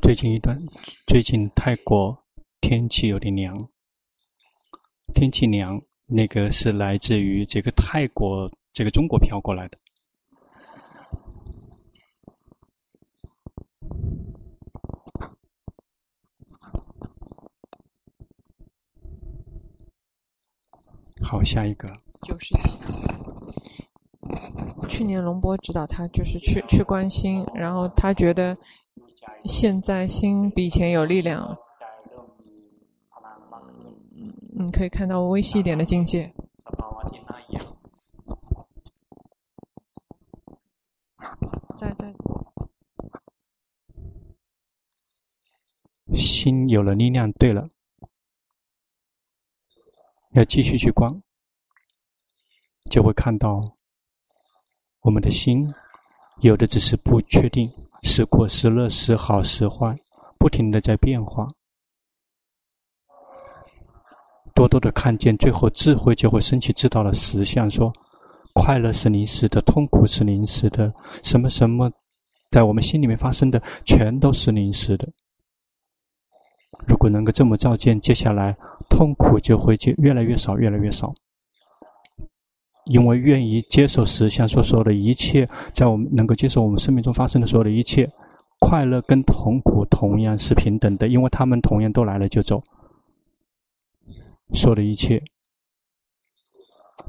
最近一段，最近泰国天气有点凉。天气凉，那个是来自于这个泰国，这个中国飘过来的。好，下一个。九十七。去年龙波指导他，就是去去关心，然后他觉得。现在心比以前有力量了，你可以看到微细一点的境界。在在，心有了力量。对了，要继续去观，就会看到我们的心有的只是不确定。时苦时乐，时好时坏，不停的在变化。多多的看见，最后智慧就会升起，知道了实相。说，快乐是临时的，痛苦是临时的，什么什么，在我们心里面发生的，全都是临时的。如果能够这么照见，接下来痛苦就会越越来越少，越来越少。因为愿意接受实相所说的一切，在我们能够接受我们生命中发生的所有的一切，快乐跟痛苦同样是平等的，因为他们同样都来了就走。说的一切，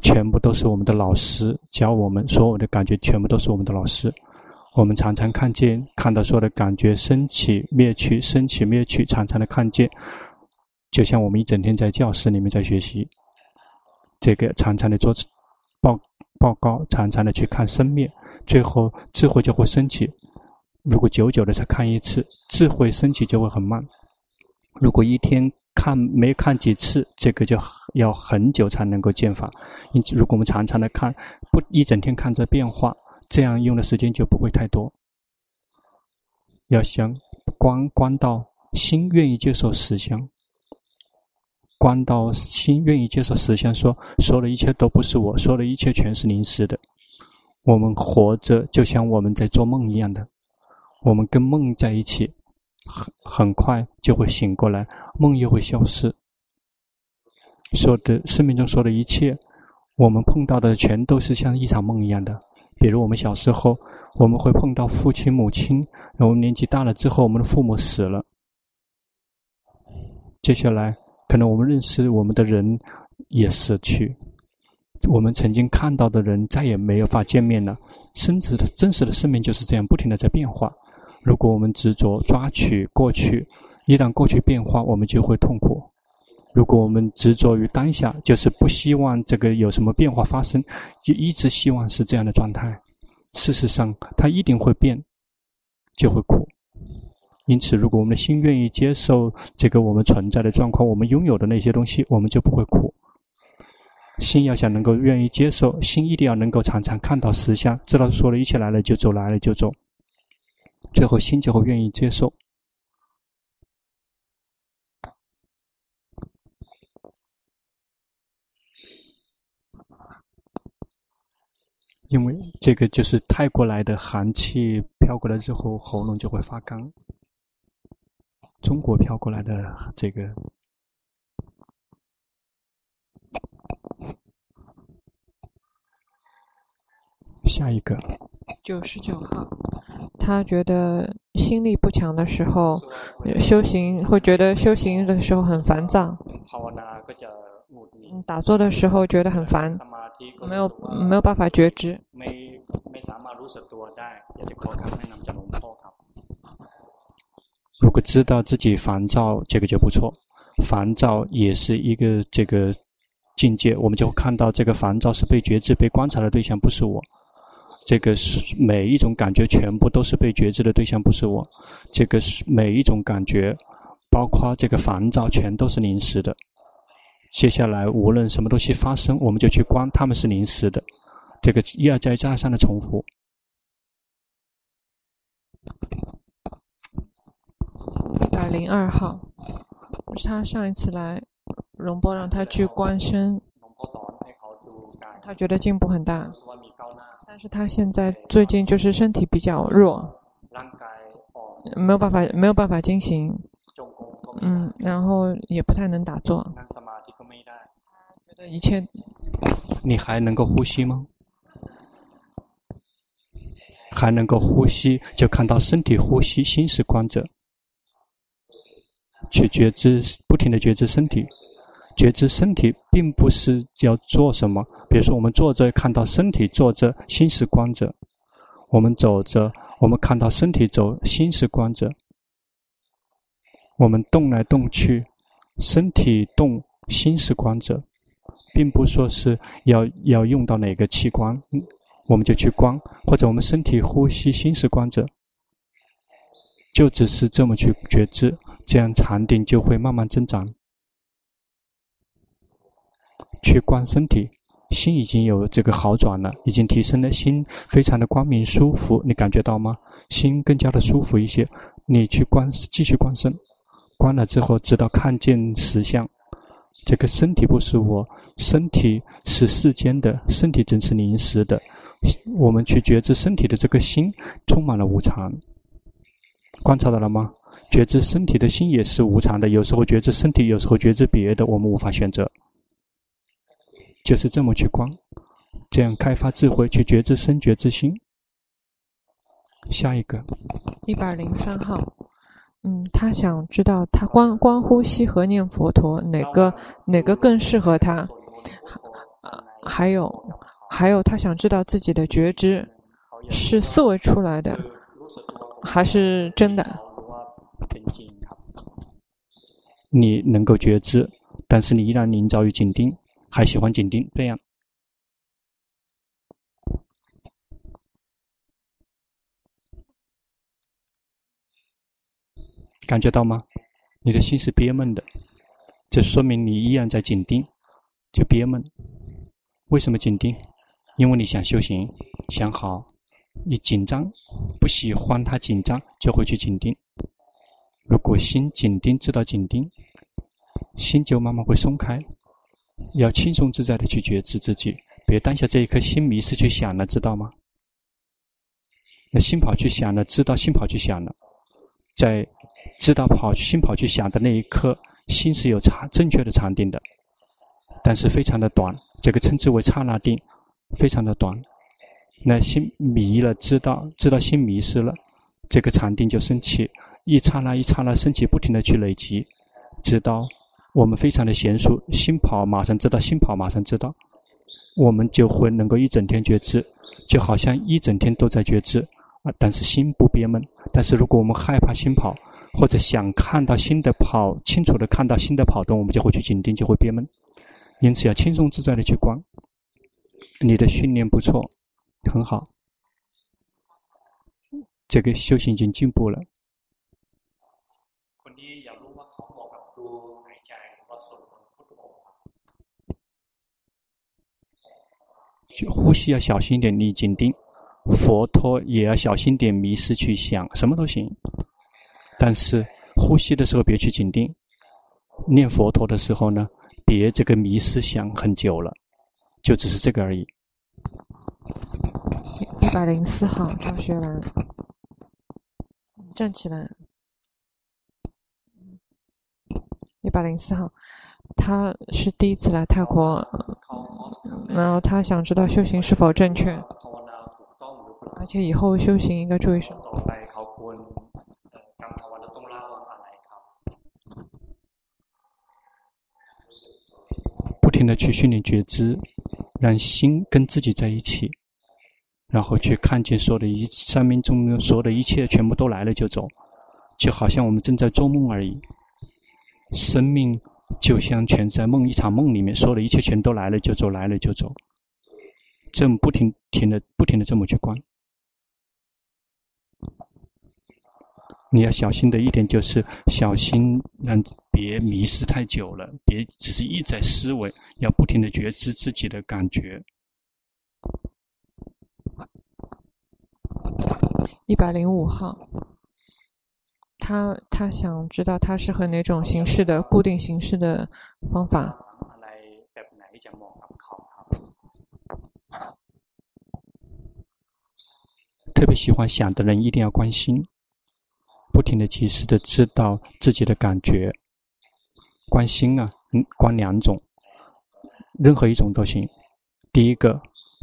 全部都是我们的老师教我们，所有的感觉全部都是我们的老师。我们常常看见，看到所有的感觉升起、灭去、升起、灭去，常常的看见，就像我们一整天在教室里面在学习，这个常常的做。报告，常常的去看生灭，最后智慧就会升起。如果久久的才看一次，智慧升起就会很慢。如果一天看没看几次，这个就要很久才能够见法。因此，如果我们常常的看，不一整天看着变化，这样用的时间就不会太多。要想观观到心愿意接受实相。关到心愿意接受实相，说说的一切都不是我，说的一切全是临时的。我们活着就像我们在做梦一样的，我们跟梦在一起，很很快就会醒过来，梦又会消失。说的生命中说的一切，我们碰到的全都是像一场梦一样的。比如我们小时候，我们会碰到父亲母亲，然后年纪大了之后，我们的父母死了，接下来。可能我们认识我们的人也死去，我们曾经看到的人再也没有法见面了。真实的真实的生命就是这样，不停的在变化。如果我们执着抓取过去，一旦过去变化，我们就会痛苦。如果我们执着于当下，就是不希望这个有什么变化发生，就一直希望是这样的状态。事实上，它一定会变，就会苦。因此，如果我们的心愿意接受这个我们存在的状况，我们拥有的那些东西，我们就不会苦。心要想能够愿意接受，心一定要能够常常看到实相，知道说了一切来了就走，来了就走，最后心就会愿意接受。因为这个就是泰国来的寒气飘过来之后，喉咙就会发干。中国飘过来的这个，下一个九十九号，他觉得心力不强的时候，修行会觉得修行的时候很烦躁。打坐的时候觉得很烦，没有没有办法觉知。如果知道自己烦躁，这个就不错。烦躁也是一个这个境界，我们就会看到这个烦躁是被觉知、被观察的对象，不是我。这个是每一种感觉全部都是被觉知的对象，不是我。这个是每一种感觉，包括这个烦躁，全都是临时的。接下来无论什么东西发生，我们就去观，他们是临时的。这个一而再、再而三的重复。零二号，他上一次来，龙波让他去观身，他觉得进步很大，但是他现在最近就是身体比较弱，没有办法，没有办法进行，嗯，然后也不太能打坐。觉得一切，你还能够呼吸吗？还能够呼吸，就看到身体呼吸，心是观者，去觉知，不停地觉知身体，觉知身体，并不是要做什么。比如说，我们坐着看到身体坐着，心是观者；我们走着，我们看到身体走，心是观者；我们动来动去，身体动，心是观者，并不说是要要用到哪个器官。我们就去观，或者我们身体呼吸，心是观者，就只是这么去觉知，这样禅定就会慢慢增长。去观身体，心已经有这个好转了，已经提升了，心非常的光明舒服，你感觉到吗？心更加的舒服一些。你去观，继续观身，观了之后，直到看见实相，这个身体不是我，身体是世间的，身体正是临时的。我们去觉知身体的这个心充满了无常，观察到了吗？觉知身体的心也是无常的，有时候觉知身体，有时候觉知别的，我们无法选择。就是这么去观，这样开发智慧，去觉知身，觉知心。下一个，一百零三号，嗯，他想知道他观观呼吸和念佛陀哪个哪个更适合他？还有。还有，他想知道自己的觉知是思维出来的，还是真的？你能够觉知，但是你依然临着于紧盯，还喜欢紧盯，这样感觉到吗？你的心是憋闷的，这说明你依然在紧盯，就憋闷。为什么紧盯？因为你想修行，想好，你紧张，不喜欢他紧张，就会去紧盯。如果心紧盯，知道紧盯，心就慢慢会松开。要轻松自在的去觉知自己，别当下这一颗心迷失去想了，知道吗？那心跑去想了，知道心跑去想了，在知道跑心跑去想的那一刻，心是有禅正确的禅定的，但是非常的短，这个称之为刹那定。非常的短，那心迷了，知道知道心迷失了，这个禅定就升起，一刹那一刹那升起，不停的去累积，直到我们非常的娴熟，心跑马上知道，心跑马上知道，我们就会能够一整天觉知，就好像一整天都在觉知啊，但是心不憋闷。但是如果我们害怕心跑，或者想看到心的跑，清楚的看到心的跑动，我们就会去紧盯，就会憋闷。因此要轻松自在的去观。你的训练不错，很好，这个修行已经进步了。呼吸要小心一点，你紧盯；佛陀也要小心点，迷失去想，什么都行。但是呼吸的时候别去紧盯，念佛陀的时候呢，别这个迷失想很久了。就只是这个而已。一百零四号赵学兰，站起来。一百零四号，他是第一次来泰国，然后他想知道修行是否正确，而且以后修行应该注意什么。不停的去训练觉知，让心跟自己在一起，然后去看见所有的一生命中所有的一切全部都来了就走，就好像我们正在做梦而已。生命就像全在梦一场梦里面，所有的一切全都来了就走，来了就走。这么不停停的不停的这么去观，你要小心的一点就是小心让。别迷失太久了，别只是一在思维，要不停的觉知自己的感觉。一百零五号，他他想知道他适合哪种形式的固定形式的方法。特别喜欢想的人一定要关心。不停的及时的知道自己的感觉。关心啊，嗯，关两种，任何一种都行。第一个，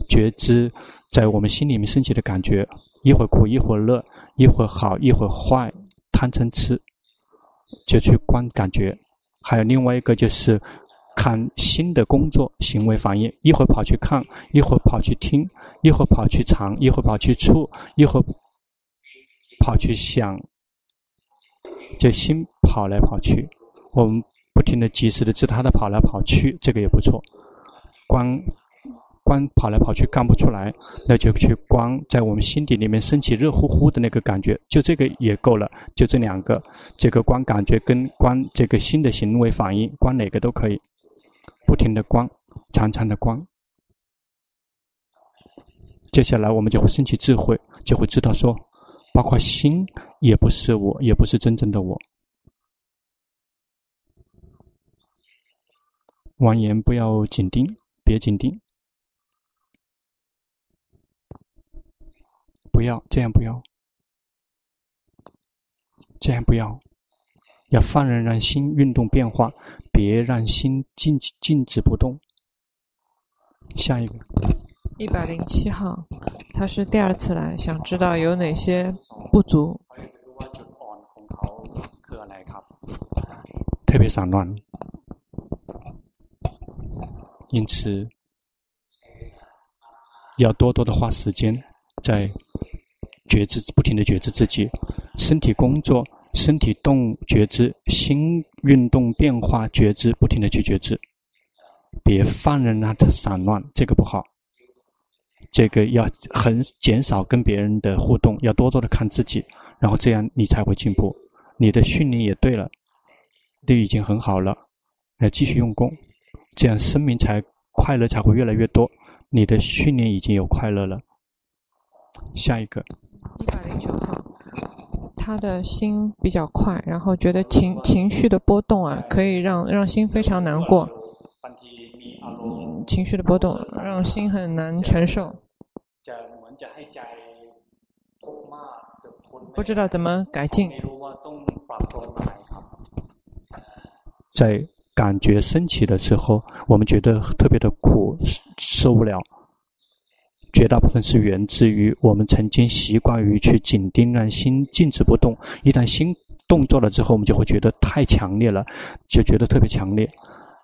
觉知在我们心里面升起的感觉，一会儿苦，一会儿乐，一会儿好，一会儿坏，贪嗔痴，就去观感觉。还有另外一个就是看新的工作、行为反应，一会儿跑去看，一会儿跑去听，一会儿跑去尝，一会儿跑去触，一会儿跑去想，就心跑来跑去，我们不停的、及时的自他的跑来跑去，这个也不错。观。观跑来跑去看不出来，那就去观在我们心底里面升起热乎乎的那个感觉，就这个也够了。就这两个，这个观感觉跟观这个心的行为反应，观哪个都可以，不停的观，长长的观。接下来我们就会升起智慧，就会知道说，包括心也不是我，也不是真正的我。妄言不要紧盯，别紧盯。不要这样，不要这样，不要要放任让心运动变化，别让心静静止不动。下一个，一百零七号，他是第二次来，想知道有哪些不足。特别散乱，因此要多多的花时间在。觉知，不停的觉知自己，身体工作、身体动觉知，心运动变化觉知，不停的去觉知，别放任它的散乱，这个不好。这个要很减少跟别人的互动，要多多的看自己，然后这样你才会进步。你的训练也对了，都已经很好了，要继续用功，这样生命才快乐才会越来越多。你的训练已经有快乐了。下一个。一百零九号，他的心比较快，然后觉得情情绪的波动啊，可以让让心非常难过。嗯，情绪的波动让心很难承受。不知道怎么改进。在感觉升起的时候，我们觉得特别的苦，受不了。绝大部分是源自于我们曾经习惯于去紧盯，让心静止不动。一旦心动作了之后，我们就会觉得太强烈了，就觉得特别强烈。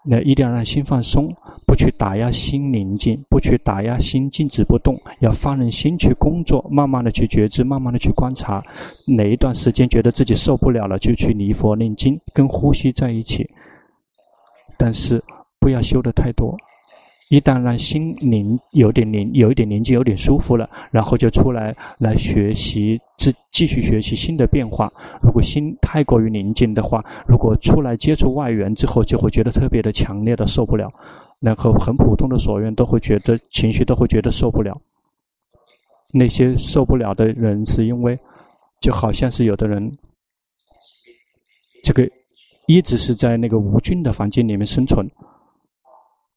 那一定要让心放松，不去打压心宁静，不去打压心静止不动，要放任心去工作，慢慢的去觉知，慢慢的去观察。哪一段时间觉得自己受不了了，就去离佛念经，跟呼吸在一起。但是不要修得太多。一旦让心灵有点宁，有一点宁静，有点舒服了，然后就出来来学习，继继续学习新的变化。如果心太过于宁静的话，如果出来接触外缘之后，就会觉得特别的强烈的受不了。然后很普通的所愿都会觉得情绪都会觉得受不了。那些受不了的人，是因为就好像是有的人，这个一直是在那个无菌的房间里面生存。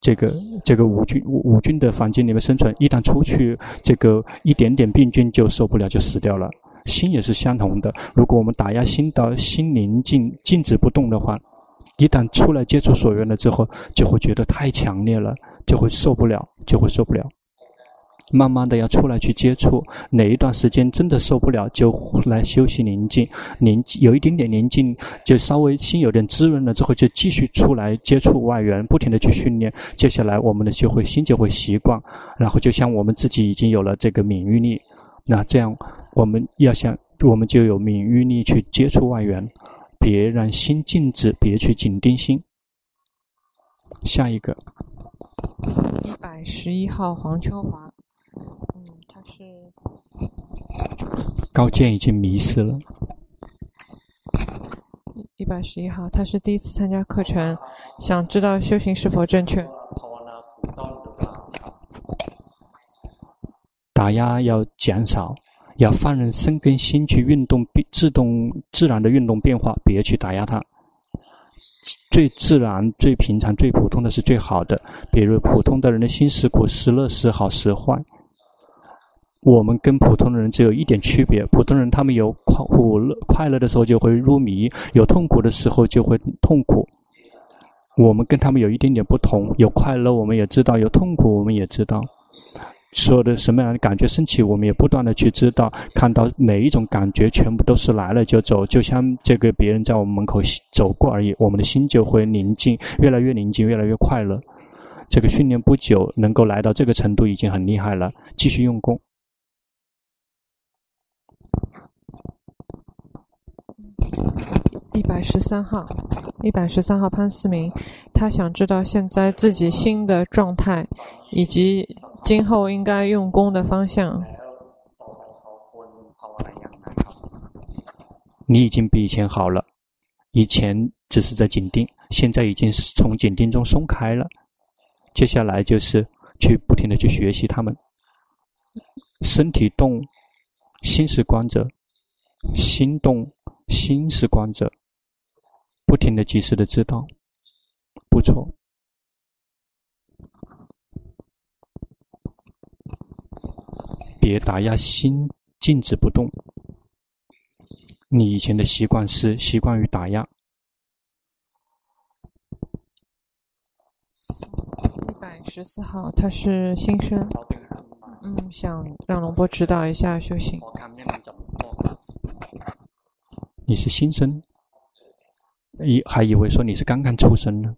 这个这个无菌无菌的房间里面生存，一旦出去，这个一点点病菌就受不了，就死掉了。心也是相同的，如果我们打压心到心宁静静止不动的话，一旦出来接触所缘了之后，就会觉得太强烈了，就会受不了，就会受不了。慢慢的要出来去接触，哪一段时间真的受不了，就来休息宁静，宁有一点点宁静，就稍微心有点滋润了之后，就继续出来接触外援，不停的去训练。接下来我们的就会心就会习惯，然后就像我们自己已经有了这个免疫力，那这样我们要想，我们就有免疫力去接触外援，别让心静止，别去紧盯心。下一个，一百十一号黄秋华。嗯，他是高见已经迷失了。一百十一号，他是第一次参加课程，想知道修行是否正确。打压要减少，要放任生根心去运动，自动自然的运动变化，别去打压它。最自然、最平常、最普通的是最好的。比如普通的人的心是苦时乐时好时坏。我们跟普通人只有一点区别，普通人他们有快苦乐快乐的时候就会入迷，有痛苦的时候就会痛苦。我们跟他们有一点点不同，有快乐我们也知道，有痛苦我们也知道。所有的什么样的感觉升起，我们也不断的去知道，看到每一种感觉全部都是来了就走，就像这个别人在我们门口走过而已，我们的心就会宁静，越来越宁静，越来越快乐。这个训练不久能够来到这个程度已经很厉害了，继续用功。一百十三号，一百十三号潘思明，他想知道现在自己心的状态，以及今后应该用功的方向。你已经比以前好了，以前只是在紧盯，现在已经是从紧盯中松开了。接下来就是去不停的去学习他们，身体动，心是观者，心动，心是观者。不停的、及时的知道，不错。别打压心，静止不动。你以前的习惯是习惯于打压。一百十四号，他是新生，嗯，想让龙波指导一下修行。你是新生。以还以为说你是刚刚出生呢，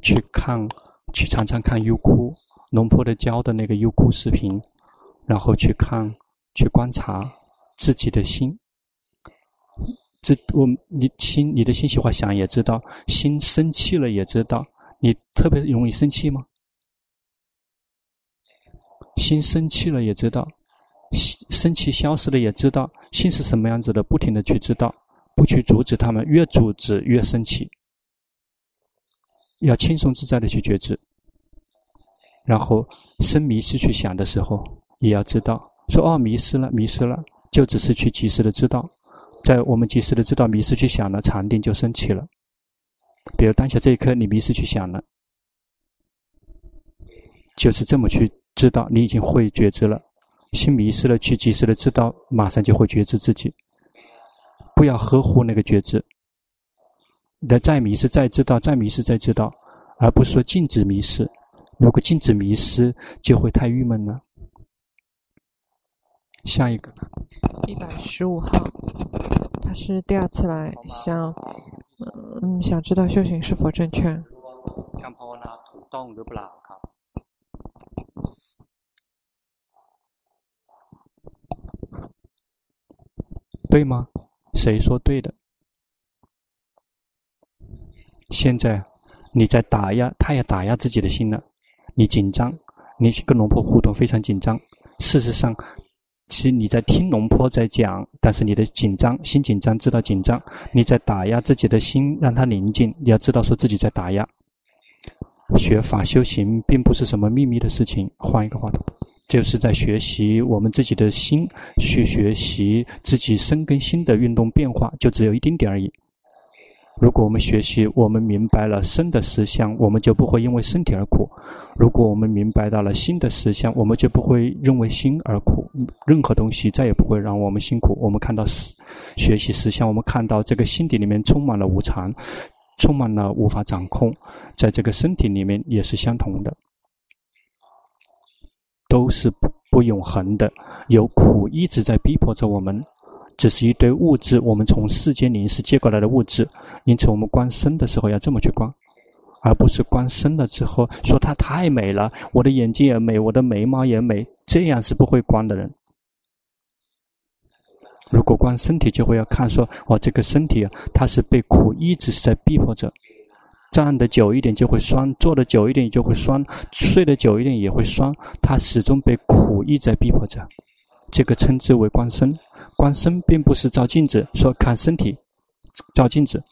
去看，去常常看优酷，龙婆的教的那个优酷视频，然后去看，去观察自己的心。这我你心，你的信息化想也知道，心生气了也知道，你特别容易生气吗？心生气了也知道，生气消失了也知道，心是什么样子的，不停的去知道，不去阻止他们，越阻止越生气。要轻松自在的去觉知，然后生迷失去想的时候，也要知道，说哦，迷失了，迷失了，就只是去及时的知道，在我们及时的知道迷失去想了，禅定就升起了。比如当下这一刻你迷失去想了，就是这么去。知道你已经会觉知了，心迷失了，去及时的知道，马上就会觉知自己。不要呵护那个觉知，你的再迷失再知道，再迷失再知道，而不是说禁止迷失。如果禁止迷失，就会太郁闷了。下一个，一百十五号，他是第二次来，想嗯想知道修行是否正确。对吗？谁说对的？现在你在打压，他也打压自己的心了。你紧张，你跟龙婆互动非常紧张。事实上，其实你在听龙坡在讲，但是你的紧张，心紧张，知道紧张。你在打压自己的心，让它宁静。你要知道，说自己在打压。学法修行并不是什么秘密的事情。换一个话筒，就是在学习我们自己的心，去学习自己生跟心的运动变化，就只有一丁点而已。如果我们学习，我们明白了生的实相，我们就不会因为身体而苦；如果我们明白到了心的实相，我们就不会因为心而苦。任何东西再也不会让我们辛苦。我们看到实，学习实相，我们看到这个心底里面充满了无常。充满了无法掌控，在这个身体里面也是相同的，都是不不永恒的，有苦一直在逼迫着我们，只是一堆物质，我们从世间临时借过来的物质，因此我们观身的时候要这么去观，而不是观身了之后说它太美了，我的眼睛也美，我的眉毛也美，这样是不会观的人。如果观身体，就会要看说，哦，这个身体啊，它是被苦一直是在逼迫着，站得久一点就会酸，坐得久一点就会酸，睡得久一点也会酸，它始终被苦一直在逼迫着，这个称之为观身。观身并不是照镜子说看身体，照镜子，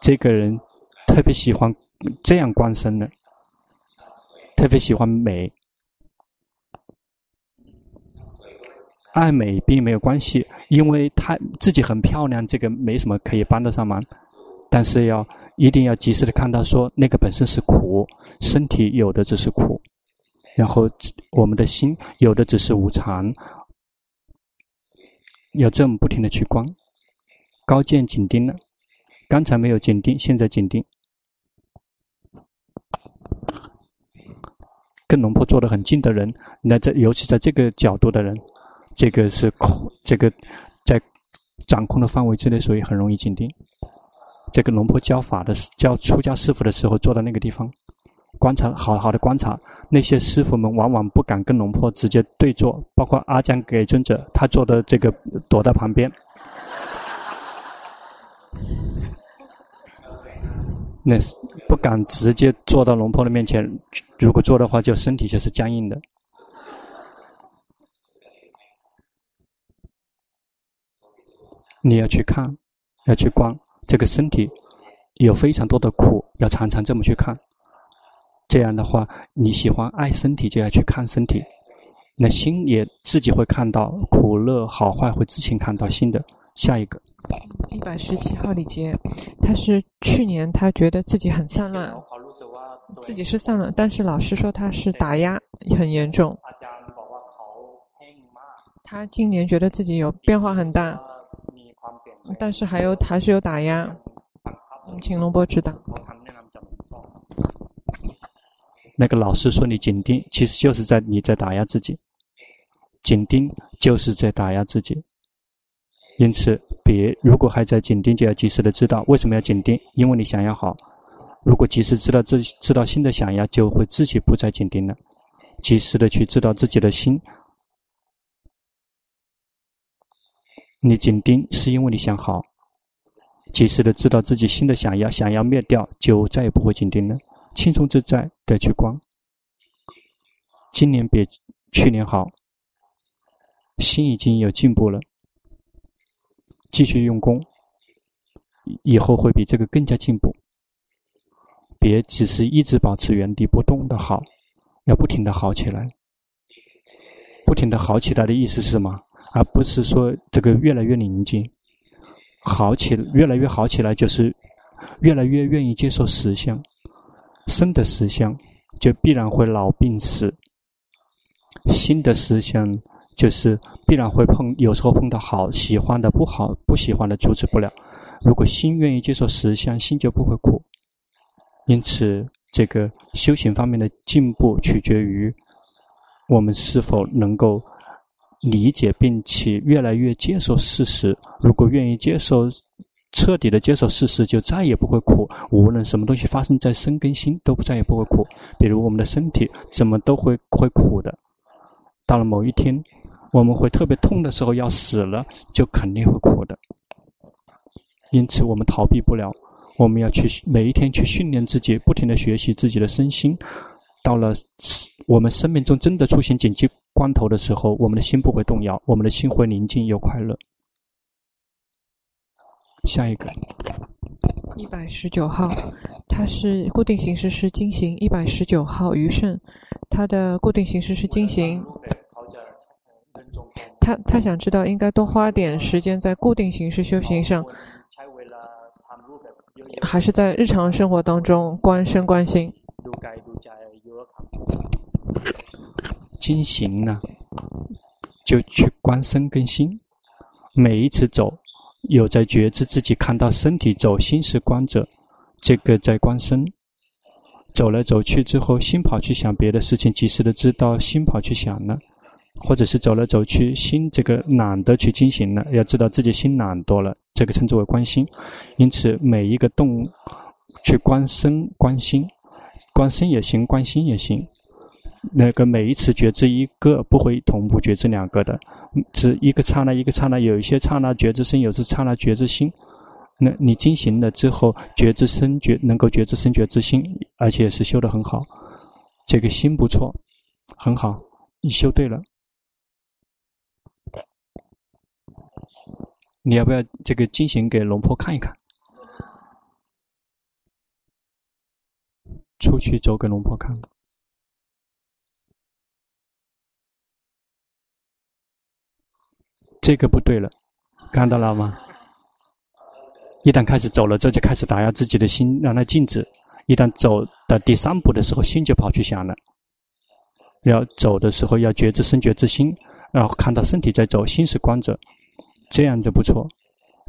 这个人特别喜欢这样观身的，特别喜欢美。爱美并没有关系，因为他自己很漂亮，这个没什么可以帮得上忙。但是要一定要及时的看到，说那个本身是苦，身体有的只是苦，然后我们的心有的只是无常，要这么不停的去观，高见紧盯了，刚才没有紧盯，现在紧盯。跟龙婆坐得很近的人，那在尤其在这个角度的人，这个是空，这个在掌控的范围之内，所以很容易紧盯。这个龙婆教法的教出家师傅的时候，坐在那个地方，观察，好好的观察。那些师傅们往往不敢跟龙婆直接对坐，包括阿江给尊者，他坐的这个躲在旁边。那是不敢直接坐到龙婆的面前，如果坐的话，就身体就是僵硬的。你要去看，要去观这个身体，有非常多的苦，要常常这么去看。这样的话，你喜欢爱身体，就要去看身体，那心也自己会看到苦乐好坏，会自行看到心的。下一个。一百十七号李杰，他是去年他觉得自己很散乱，自己是散乱，但是老师说他是打压很严重。他今年觉得自己有变化很大，但是还有还是有打压，请龙波指导。那个老师说你紧盯，其实就是在你在打压自己，紧盯就是在打压自己。因此，别如果还在紧盯，就要及时的知道为什么要紧盯，因为你想要好。如果及时知道自己知道心的想要，就会自己不再紧盯了。及时的去知道自己的心，你紧盯是因为你想好。及时的知道自己心的想要，想要灭掉，就再也不会紧盯了，轻松自在的去观。今年比去年好，心已经有进步了。继续用功，以后会比这个更加进步。别只是一直保持原地不动的好，要不停的好起来。不停的好起来的意思是什么？而不是说这个越来越宁静。好起，越来越好起来，就是越来越愿意接受实相。生的实相就必然会老病死，心的实相。就是必然会碰，有时候碰到好喜欢的，不好不喜欢的阻止不了。如果心愿意接受实相，心就不会苦。因此，这个修行方面的进步取决于我们是否能够理解并且越来越接受事实。如果愿意接受，彻底的接受事实，就再也不会苦。无论什么东西发生在身跟心，都不再也不会苦。比如我们的身体，怎么都会会苦的。到了某一天。我们会特别痛的时候要死了，就肯定会苦的。因此，我们逃避不了。我们要去每一天去训练自己，不停地学习自己的身心。到了我们生命中真的出现紧急关头的时候，我们的心不会动摇，我们的心会宁静又快乐。下一个，一百十九号，它是固定形式是金行。一百十九号余胜，它的固定形式是金行。他他想知道，应该多花点时间在固定形式修行上，还是在日常生活当中观身观心？金行呢，就去观身跟心。每一次走，有在觉知自己看到身体走，心是观者，这个在观身。走来走去之后，心跑去想别的事情，及时的知道心跑去想了。或者是走来走去，心这个懒得去进行了，要知道自己心懒惰了，这个称之为观心。因此，每一个动去观身、观心，观身也行，观心也行。那个每一次觉知一个，不会同步觉知两个的，只一个刹那一个刹那，有一些刹那觉知身，有些刹那觉知心。那你进行了之后，觉知身觉能够觉知身觉知心，而且是修得很好，这个心不错，很好，你修对了。你要不要这个进行给龙婆看一看？出去走给龙婆看。这个不对了，看到了吗？一旦开始走了，这就开始打压自己的心，让它静止。一旦走到第三步的时候，心就跑去想了。要走的时候，要觉知身觉知心，然后看到身体在走，心是观者，这样就不错。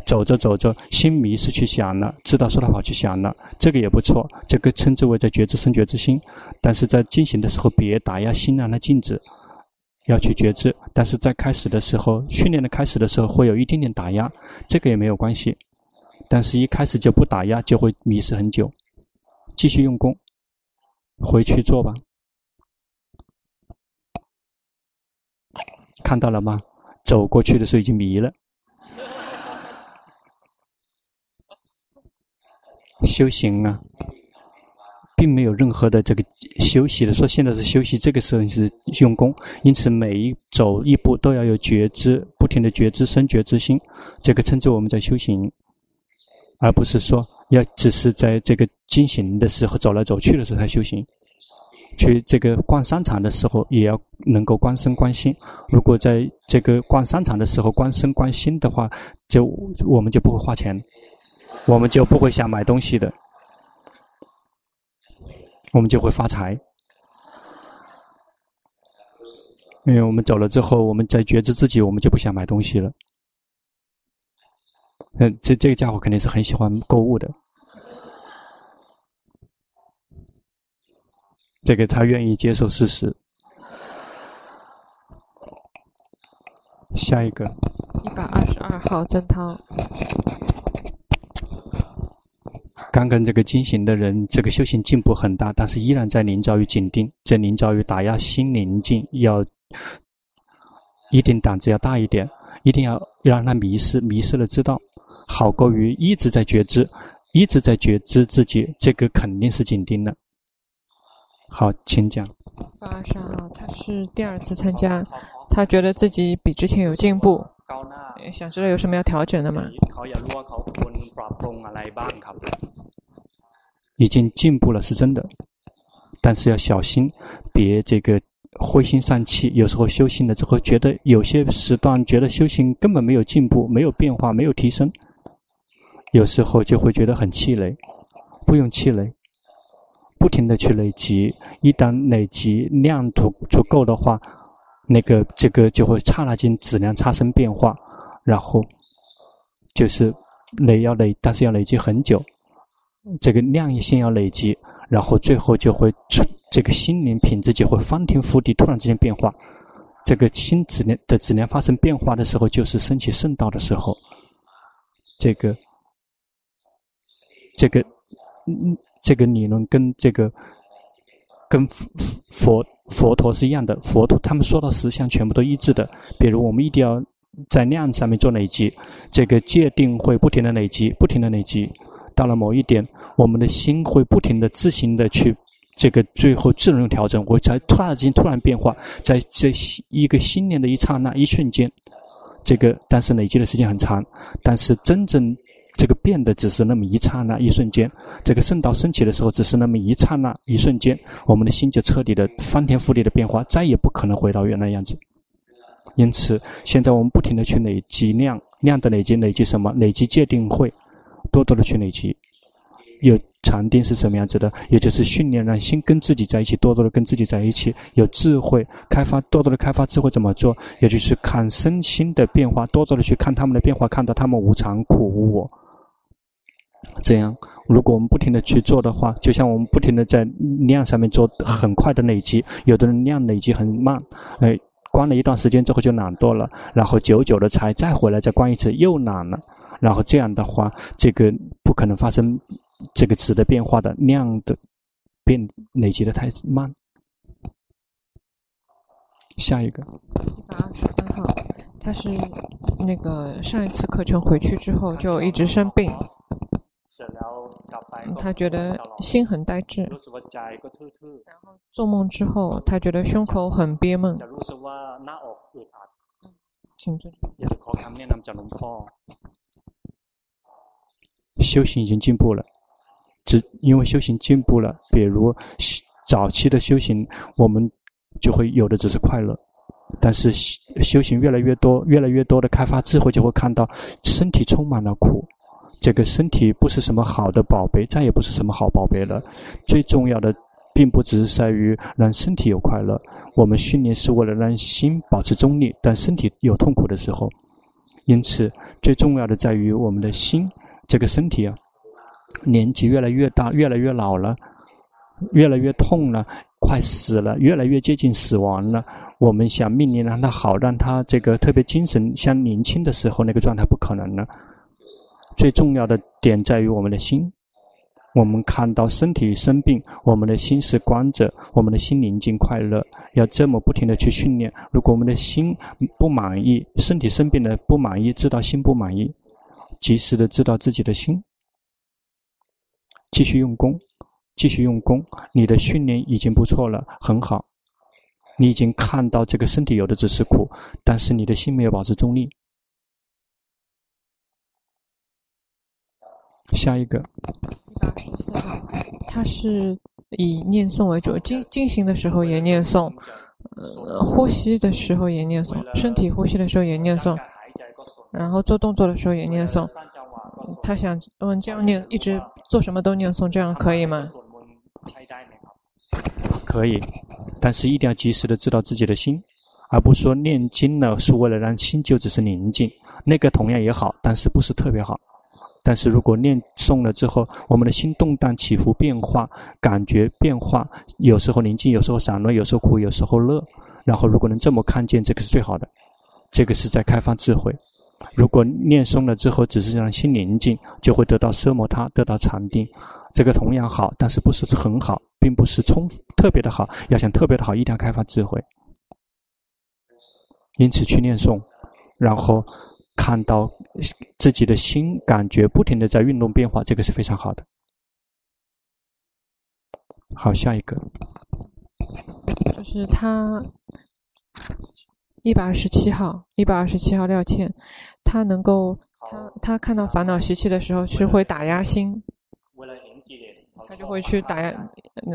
走着走着，心迷失去想了，知道说他跑去想了，这个也不错。这个称之为在觉知身觉知心。但是在进行的时候，别打压心，让它静止，要去觉知。但是在开始的时候，训练的开始的时候，会有一点点打压，这个也没有关系。但是，一开始就不打压，就会迷失很久。继续用功，回去做吧。看到了吗？走过去的时候已经迷了。修行啊，并没有任何的这个休息的。说现在是休息，这个时候是用功。因此，每一走一步都要有觉知，不停的觉知生觉之心，这个称之我们在修行。而不是说要只是在这个进行的时候走来走去的时候才修行，去这个逛商场的时候也要能够观身观心。如果在这个逛商场的时候观身观心的话，就我们就不会花钱，我们就不会想买东西的，我们就会发财。因为我们走了之后，我们在觉知自己，我们就不想买东西了。嗯，这这个家伙肯定是很喜欢购物的。这个他愿意接受事实。下一个。一百二十二号曾涛。刚刚这个进行的人，这个修行进步很大，但是依然在临遭于紧盯，在临遭于打压心宁静，要一定胆子要大一点，一定要要让他迷失，迷失了知道。好过于一直在觉知，一直在觉知自己，这个肯定是紧盯的。好，请讲。发上啊，他是第二次参加，他觉得自己比之前有进步，想知道有什么要调整的吗？已经进步了，是真的，但是要小心，别这个。灰心丧气，有时候修行了之后，觉得有些时段觉得修行根本没有进步、没有变化、没有提升，有时候就会觉得很气馁。不用气馁，不停地去累积，一旦累积量足足够的话，那个这个就会刹那间质量产生变化，然后就是累要累，但是要累积很久，这个量一先要累积，然后最后就会。这个心灵品质就会翻天覆地，突然之间变化。这个心质量的质量发生变化的时候，就是升起圣道的时候。这个，这个，嗯，这个理论跟这个跟佛佛陀是一样的。佛陀他们说的实相全部都一致的。比如我们一定要在量上面做累积，这个界定会不停的累积，不停的累积。到了某一点，我们的心会不停的自行的去。这个最后自动调整，我才突然之间突然变化，在这一个新年的一刹那、一瞬间，这个但是累积的时间很长，但是真正这个变的只是那么一刹那、一瞬间。这个圣道升起的时候，只是那么一刹那、一瞬间，我们的心就彻底的翻天覆地的变化，再也不可能回到原来样子。因此，现在我们不停的去累积量，量的累积，累积什么？累积界定慧，多多的去累积。有禅定是什么样子的？也就是训练让心跟自己在一起，多多的跟自己在一起，有智慧开发，多多的开发智慧怎么做？也就是看身心的变化，多多的去看他们的变化，看到他们无常、苦、无我。这样，如果我们不停的去做的话，就像我们不停的在量上面做很快的累积，有的人量累积很慢，哎，关了一段时间之后就懒惰了，然后久久的才再回来再关一次又懒了。然后这样的话，这个不可能发生这个值的变化的量的变累积的太慢。下一个。一百二十三号，他是那个上一次课程回去之后就一直生病，他觉得心很呆滞，然后做梦之后他觉得胸口很憋闷。请坐。修行已经进步了，只因为修行进步了。比如早期的修行，我们就会有的只是快乐，但是修行越来越多，越来越多的开发智慧，就会看到身体充满了苦。这个身体不是什么好的宝贝，再也不是什么好宝贝了。最重要的，并不只是在于让身体有快乐。我们训练是为了让心保持中立，但身体有痛苦的时候。因此，最重要的在于我们的心，这个身体啊，年纪越来越大，越来越老了，越来越痛了，快死了，越来越接近死亡了。我们想命令让他好，让他这个特别精神像年轻的时候那个状态不可能了。最重要的点在于我们的心。我们看到身体生病，我们的心是观者，我们的心宁静快乐。要这么不停地去训练。如果我们的心不满意，身体生病了不满意，知道心不满意，及时的知道自己的心，继续用功，继续用功。你的训练已经不错了，很好。你已经看到这个身体有的只是苦，但是你的心没有保持中立。下一个，一百十四号，他是以念诵为主，进进行的时候也念诵，呃，呼吸的时候也念诵，身体呼吸的时候也念诵，然后做动作的时候也念诵。他想问，这样念一直做什么都念诵，这样可以吗？可以。但是一定要及时的知道自己的心，而不是说念经呢是为了让心就只是宁静，那个同样也好，但是不是特别好。但是如果念诵了之后，我们的心动荡起伏变化，感觉变化，有时候宁静，有时候散乱，有时候苦，有时候乐，然后如果能这么看见，这个是最好的，这个是在开发智慧。如果念诵了之后只是让心宁静，就会得到奢摩他，得到禅定。这个同样好，但是不是很好，并不是充特别的好。要想特别的好，一定要开发智慧。因此去念诵，然后看到自己的心感觉不停的在运动变化，这个是非常好的。好，下一个就是他一百二十七号，一百二十七号廖倩，他能够他他看到烦恼习气的时候是会打压心。他就会去打压，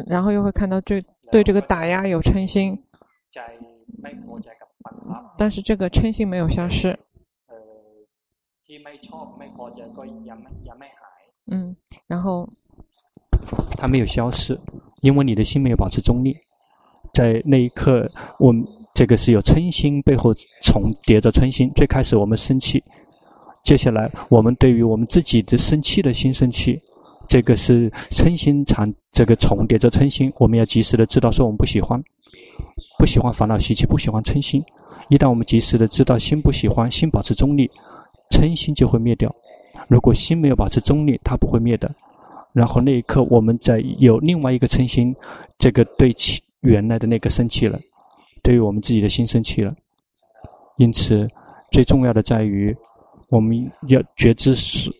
然后又会看到对对这个打压有嗔心，但是这个嗔心没有消失。嗯，然后他没有消失，因为你的心没有保持中立，在那一刻，我们这个是有嗔心背后重叠着嗔心。最开始我们生气，接下来我们对于我们自己的生气的心生气。这个是嗔心缠，这个重叠着嗔心，我们要及时的知道说我们不喜欢，不喜欢烦恼习气，不喜欢嗔心。一旦我们及时的知道心不喜欢，心保持中立，嗔心就会灭掉。如果心没有保持中立，它不会灭的。然后那一刻，我们再有另外一个嗔心，这个对其原来的那个生气了，对于我们自己的心生气了。因此，最重要的在于我们要觉知是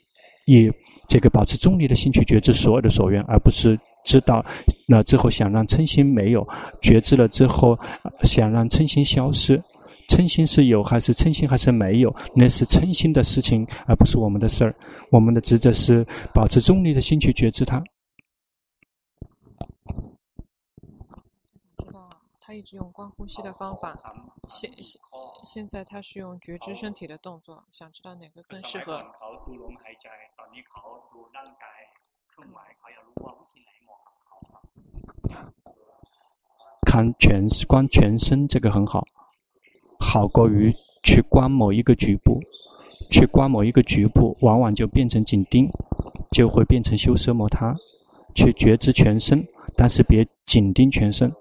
以。这个保持中立的心去觉知所有的所缘，而不是知道那之后想让嗔心没有，觉知了之后想让嗔心消失。嗔心是有还是嗔心还是没有，那是嗔心的事情，而不是我们的事儿。我们的职责是保持中立的心去觉知它。他一直用观呼吸的方法，现现现在他是用觉知身体的动作，想知道哪个更适合。看全观全身，这个很好，好过于去观某一个局部，去观某一个局部，往往就变成紧盯，就会变成修奢摩他。去觉知全身，但是别紧盯全身。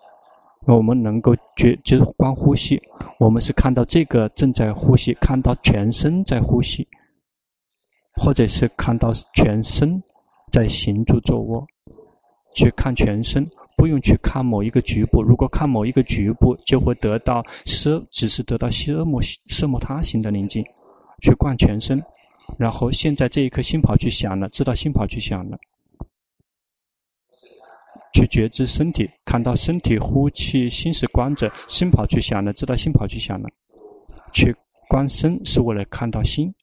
我们能够觉就是观呼吸，我们是看到这个正在呼吸，看到全身在呼吸，或者是看到全身在行住坐卧，去看全身，不用去看某一个局部。如果看某一个局部，就会得到奢，只是得到奢摩奢摩他型的宁静。去观全身，然后现在这一刻心跑去想了，知道心跑去想了。去觉知身体，看到身体呼气，心是观着，心跑去想了，知道心跑去想了。去观身是为了看到心，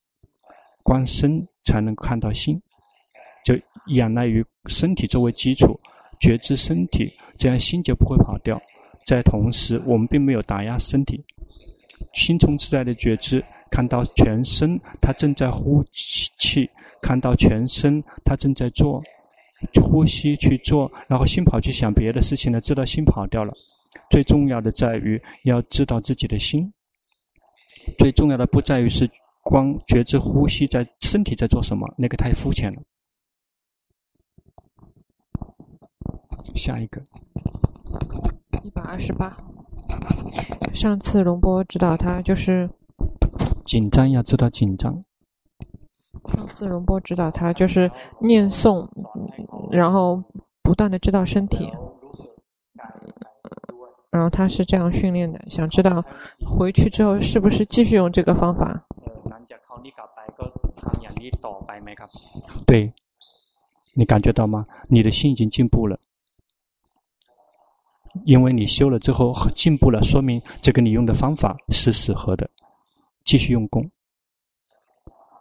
观身才能看到心，就仰赖于身体作为基础，觉知身体，这样心就不会跑掉。在同时，我们并没有打压身体，心中自在的觉知，看到全身它正在呼气，看到全身它正在做呼吸去做，然后心跑去想别的事情了，知道心跑掉了。最重要的在于要知道自己的心，最重要的不在于是光觉知呼吸在身体在做什么，那个太肤浅了。下一个，一百二十八。上次龙波指导他就是紧张，要知道紧张。上次龙波指导他就是念诵，然后不断的知道身体。然后他是这样训练的，想知道回去之后是不是继续用这个方法？对，你感觉到吗？你的心已经进步了。因为你修了之后进步了，说明这个你用的方法是适合的，继续用功。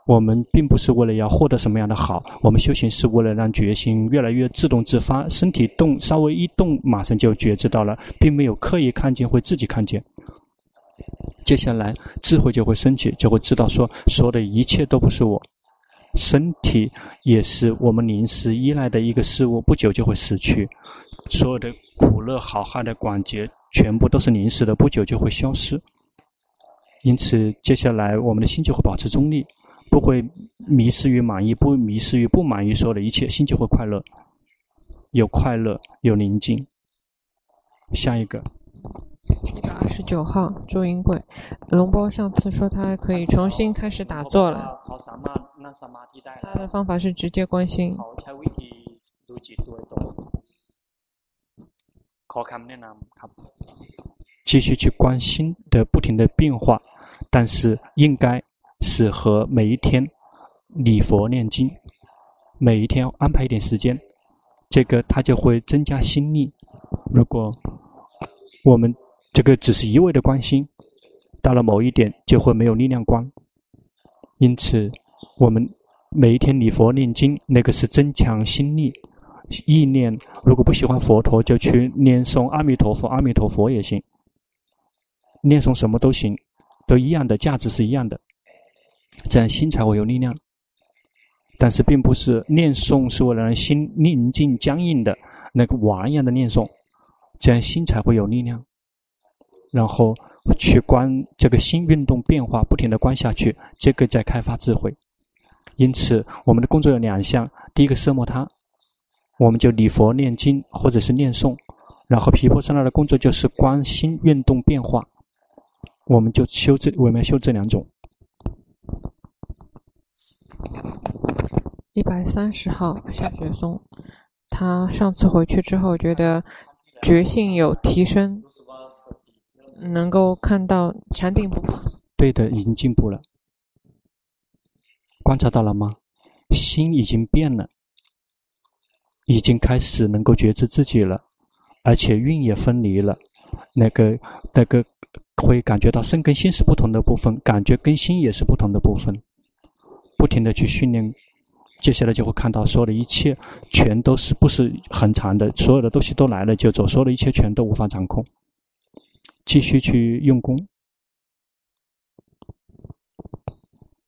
我们并不是为了要获得什么样的好，我们修行是为了让觉心越来越自动自发，身体动稍微一动，马上就觉知到了，并没有刻意看见，会自己看见。接下来智慧就会升起，就会知道说，所有的一切都不是我，身体也是我们临时依赖的一个事物，不久就会死去。所有的苦乐好坏的关节，全部都是临时的，不久就会消失。因此，接下来我们的心就会保持中立，不会迷失于满意，不迷失于不满意所有的一切，心就会快乐，有快乐，有宁静。下一个，一百二十九号朱云贵，龙波上次说他可以重新开始打坐了，他的方法是直接关心。继续去关心的不停的变化，但是应该适合每一天礼佛念经，每一天安排一点时间，这个它就会增加心力。如果我们这个只是一味的关心，到了某一点就会没有力量观。因此，我们每一天礼佛念经，那个是增强心力。意念，如果不喜欢佛陀，就去念诵阿弥陀佛，阿弥陀佛也行。念诵什么都行，都一样的，价值是一样的，这样心才会有力量。但是，并不是念诵是为了让心宁静僵硬的那个碗一样的念诵，这样心才会有力量。然后去观这个心运动变化，不停的观下去，这个在开发智慧。因此，我们的工作有两项：第一个奢摩他。我们就礼佛念经，或者是念诵，然后皮婆舍那的工作就是观心运动变化。我们就修这，我们要修这两种。一百三十号夏雪松，他上次回去之后觉得觉性有提升，能够看到禅定不。对的，已经进步了。观察到了吗？心已经变了。已经开始能够觉知自己了，而且运也分离了。那个那个会感觉到身跟心是不同的部分，感觉跟心也是不同的部分。不停的去训练，接下来就会看到所有的一切全都是不是很长的，所有的东西都来了就走，所有的一切全都无法掌控。继续去用功，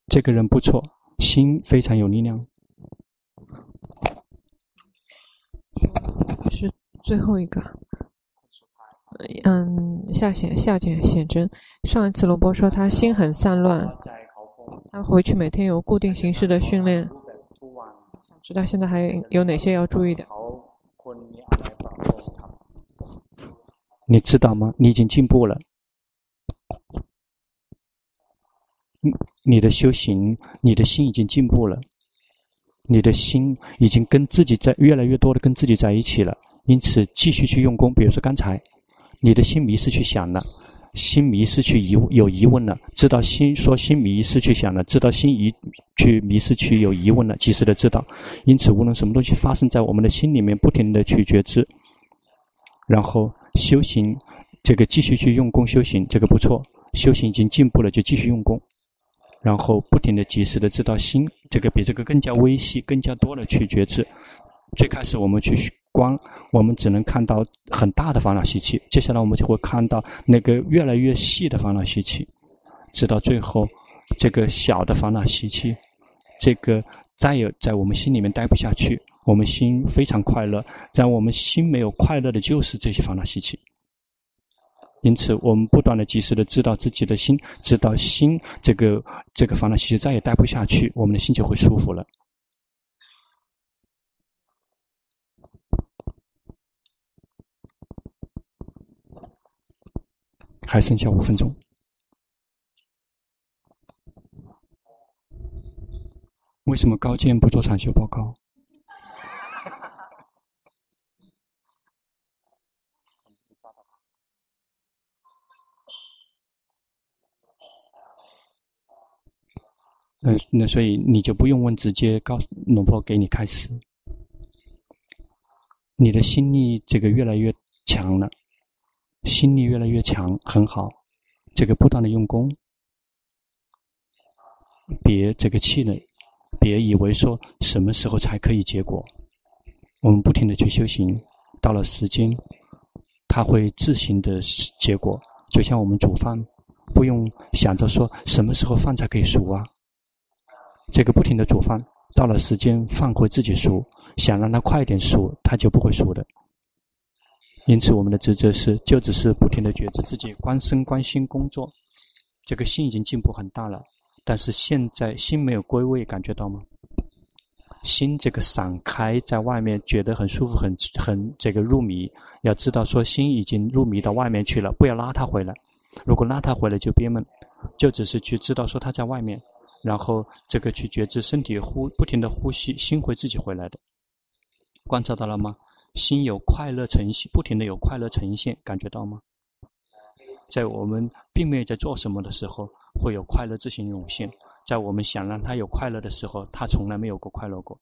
这个人不错，心非常有力量。是最后一个，嗯，夏显夏显显真，上一次龙波说他心很散乱，他回去每天有固定形式的训练，想知道现在还有哪些要注意的？你知道吗？你已经进步了，你你的修行，你的心已经进步了。你的心已经跟自己在越来越多的跟自己在一起了，因此继续去用功。比如说刚才，你的心迷失去想了，心迷失去疑有疑问了，知道心说心迷失去想了，知道心疑去迷失去有疑问了，及时的知道。因此，无论什么东西发生在我们的心里面，不停的去觉知，然后修行，这个继续去用功修行，这个不错。修行已经进步了，就继续用功。然后不停的、及时的知道心，这个比这个更加微细、更加多的去觉知。最开始我们去观，我们只能看到很大的烦恼习气，接下来我们就会看到那个越来越细的烦恼习气。直到最后，这个小的烦恼习气，这个再也在我们心里面待不下去，我们心非常快乐，让我们心没有快乐的就是这些烦恼习气。因此，我们不断的、及时的知道自己的心，知道心这个这个烦恼习气再也待不下去，我们的心就会舒服了。还剩下五分钟。为什么高见不做禅修报告？那那所以你就不用问，直接告诉龙婆给你开始。你的心力这个越来越强了。心力越来越强，很好。这个不断的用功，别这个气馁，别以为说什么时候才可以结果。我们不停的去修行，到了时间，它会自行的结果。就像我们煮饭，不用想着说什么时候饭才可以熟啊。这个不停的煮饭，到了时间饭会自己熟。想让它快点熟，它就不会熟的。因此，我们的职责是，就只是不停的觉知自己关身关心工作。这个心已经进步很大了，但是现在心没有归位，感觉到吗？心这个散开在外面，觉得很舒服，很很这个入迷。要知道，说心已经入迷到外面去了，不要拉它回来。如果拉它回来就憋闷，就只是去知道说它在外面，然后这个去觉知身体呼不停的呼吸，心会自己回来的。观察到了吗？心有快乐呈现，不停的有快乐呈现，感觉到吗？在我们并没有在做什么的时候，会有快乐自行涌现；在我们想让他有快乐的时候，他从来没有过快乐过。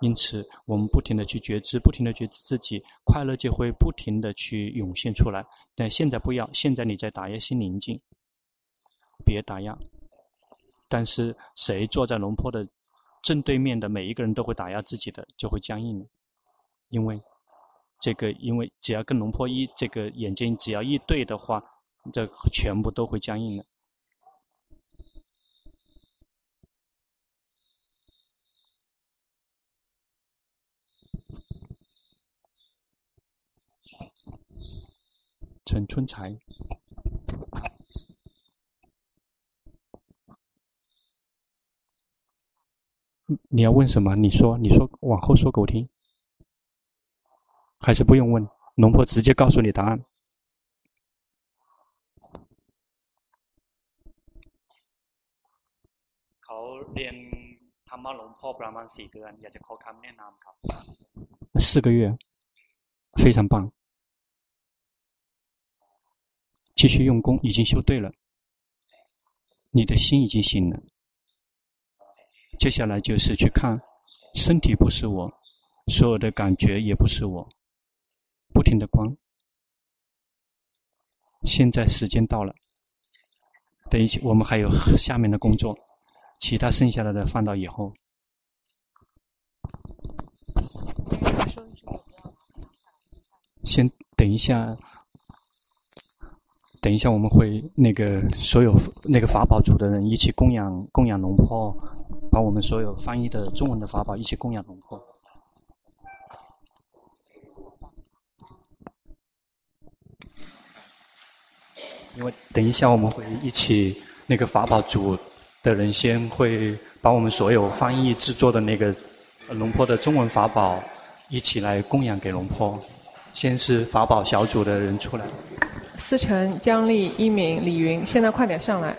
因此，我们不停的去觉知，不停的觉知自己快乐，就会不停的去涌现出来。但现在不要，现在你在打压心宁静，别打压。但是谁坐在龙坡的正对面的每一个人都会打压自己的，就会僵硬。因为这个，因为只要跟龙婆一这个眼睛只要一对的话，这全部都会僵硬的。陈春才，你要问什么？你说，你说，往后说给我听。还是不用问，龙婆直接告诉你答案。四个月，非常棒，继续用功，已经修对了，你的心已经醒了。接下来就是去看，身体不是我，所有的感觉也不是我。不停的观，现在时间到了，等一下我们还有下面的工作，其他剩下来的放到以后。先等一下，等一下我们会那个所有那个法宝组的人一起供养供养龙婆，把我们所有翻译的中文的法宝一起供养龙婆。因为等一下我们会一起，那个法宝组的人先会把我们所有翻译制作的那个龙坡的中文法宝一起来供养给龙坡。先是法宝小组的人出来。思成、姜丽、一鸣、李云，现在快点上来。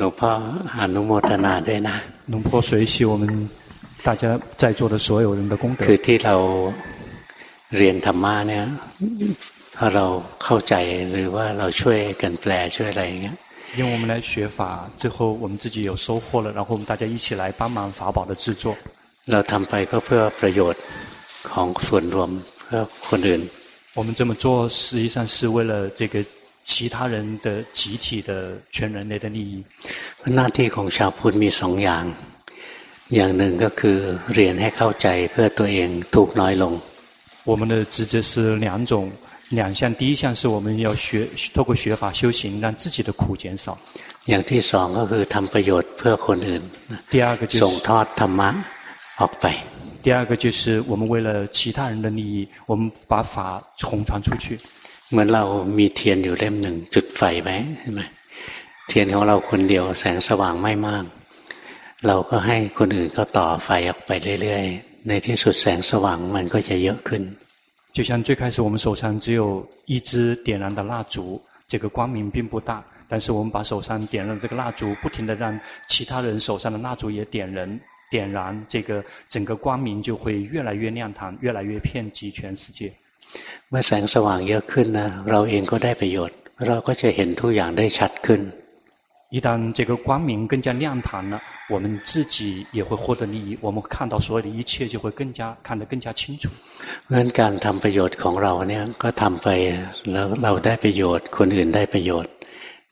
龙婆阿努摩特纳对呢？龙婆随喜我们大家在座的所有人的功德。คือที่เราเรียนธรรมะเนี่ยถ้าเราเข้าใจหรือว่าเราช่วยกันแปลช่วยอะไรอย่างเงี้ย。因为我们来学法，最后我们自己有收获了，然后我们大家一起来帮忙法宝的制作。เราทำไปก็เพื่อประโยชน์ของส่วนรวมเพื่อคนอื่น。我们这么做实际上是为了这个。 其他人的集体的全人类的利益， หน้าที่ของชาวพุทธมีสองอย่าง อย่างหนึ่งก็คือเรียนให้เข้าใจเพื่อตัวเองทุกน้อยลง我们的职责是两种两项，第一项是我们要学透过学法修行，让自己的苦减少。อย่างที่สองก็คือทำประโยชน์เพื่อคนอื่น第二个就是ส่งทอดธรรมะออกไป第二个就是我们为了其他人的利益，我们把法弘传出去。 เหมือนเรามีเทียนอยู่เล่มหนึ่งจุดไฟไว้ใช่ไหมเทียนของเราคนเดียวแสงสว่างไม่มาก เราก็ให้คนอื่นก็ต่อไฟออกไปเรื่อยๆ ในที่สุดแสงสว่างมันก็จะเยอะขึ้น就像最开始我们手上只有一支点燃的蜡烛，这个光明并不大，但是我们把手上点燃这个蜡烛，不停地让其他人手上的蜡烛也点燃，点燃这个整个光明就会越来越亮堂，越来越遍及全世界。 เมื่อแสงสว่างเยอะขึ้นนะเราเองก็ได้ประโยชน์เราก็จะเห็นทุกอย่างได้ชัดขึ้น一旦这个光明更加亮堂了，我们自己也会获得利益。我们看到所有的一切就会更加看得更加清楚。เพราะฉะนั้นการทำประโยชน์ของเราเนี่ยก็ทำไปแล้วเราได้ประโยชน์คนอื่นได้ประโยชน์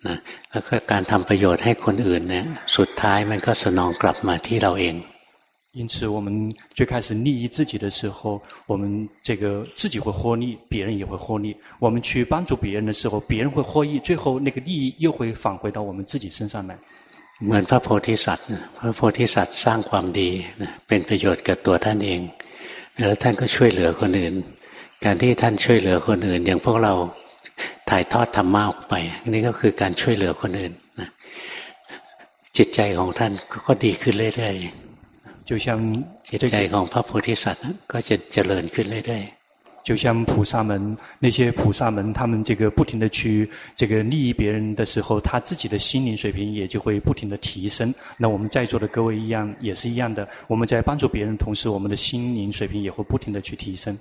นะแล้วก็การทำประโยชน์ให้คนอื่นเนี่ยสุดท้ายมันก็สนองกลับมาที่เราเอง 因此，我们最开始利益自己的时候，我们这个自己会获利，别人也会获利。我们去帮助别人的时候，别人会获益，最后那个利益又会返回到我们自己身上来。เหมือนพระโพธิสัตว์พระโพธิสัตว์สร้างความดีเป็นประโยชน์กับตัวท่านเอง แล้วท่านก็ช่วยเหลือคนอื่น การที่ท่านช่วยเหลือคนอื่น อย่างพวกเราถ่ายทอดธรรมะออกไปนี่ก็คือการช่วยเหลือคนอื่นจิตใจของท่านก็ดีขึ้นเรื่อยๆ 就像จิตใจของพระโพธิสัตว์ก็จะเจริญขึ้นเรื่อยๆ就像菩萨门那些菩萨门，他们这个不停的去这个利益别人的时候，他自己的心灵水平也就会不停的提升。那我们在座的各位一样，也是一样的。我们在帮助别人的同时，我们的心灵水平也会不停的去提升。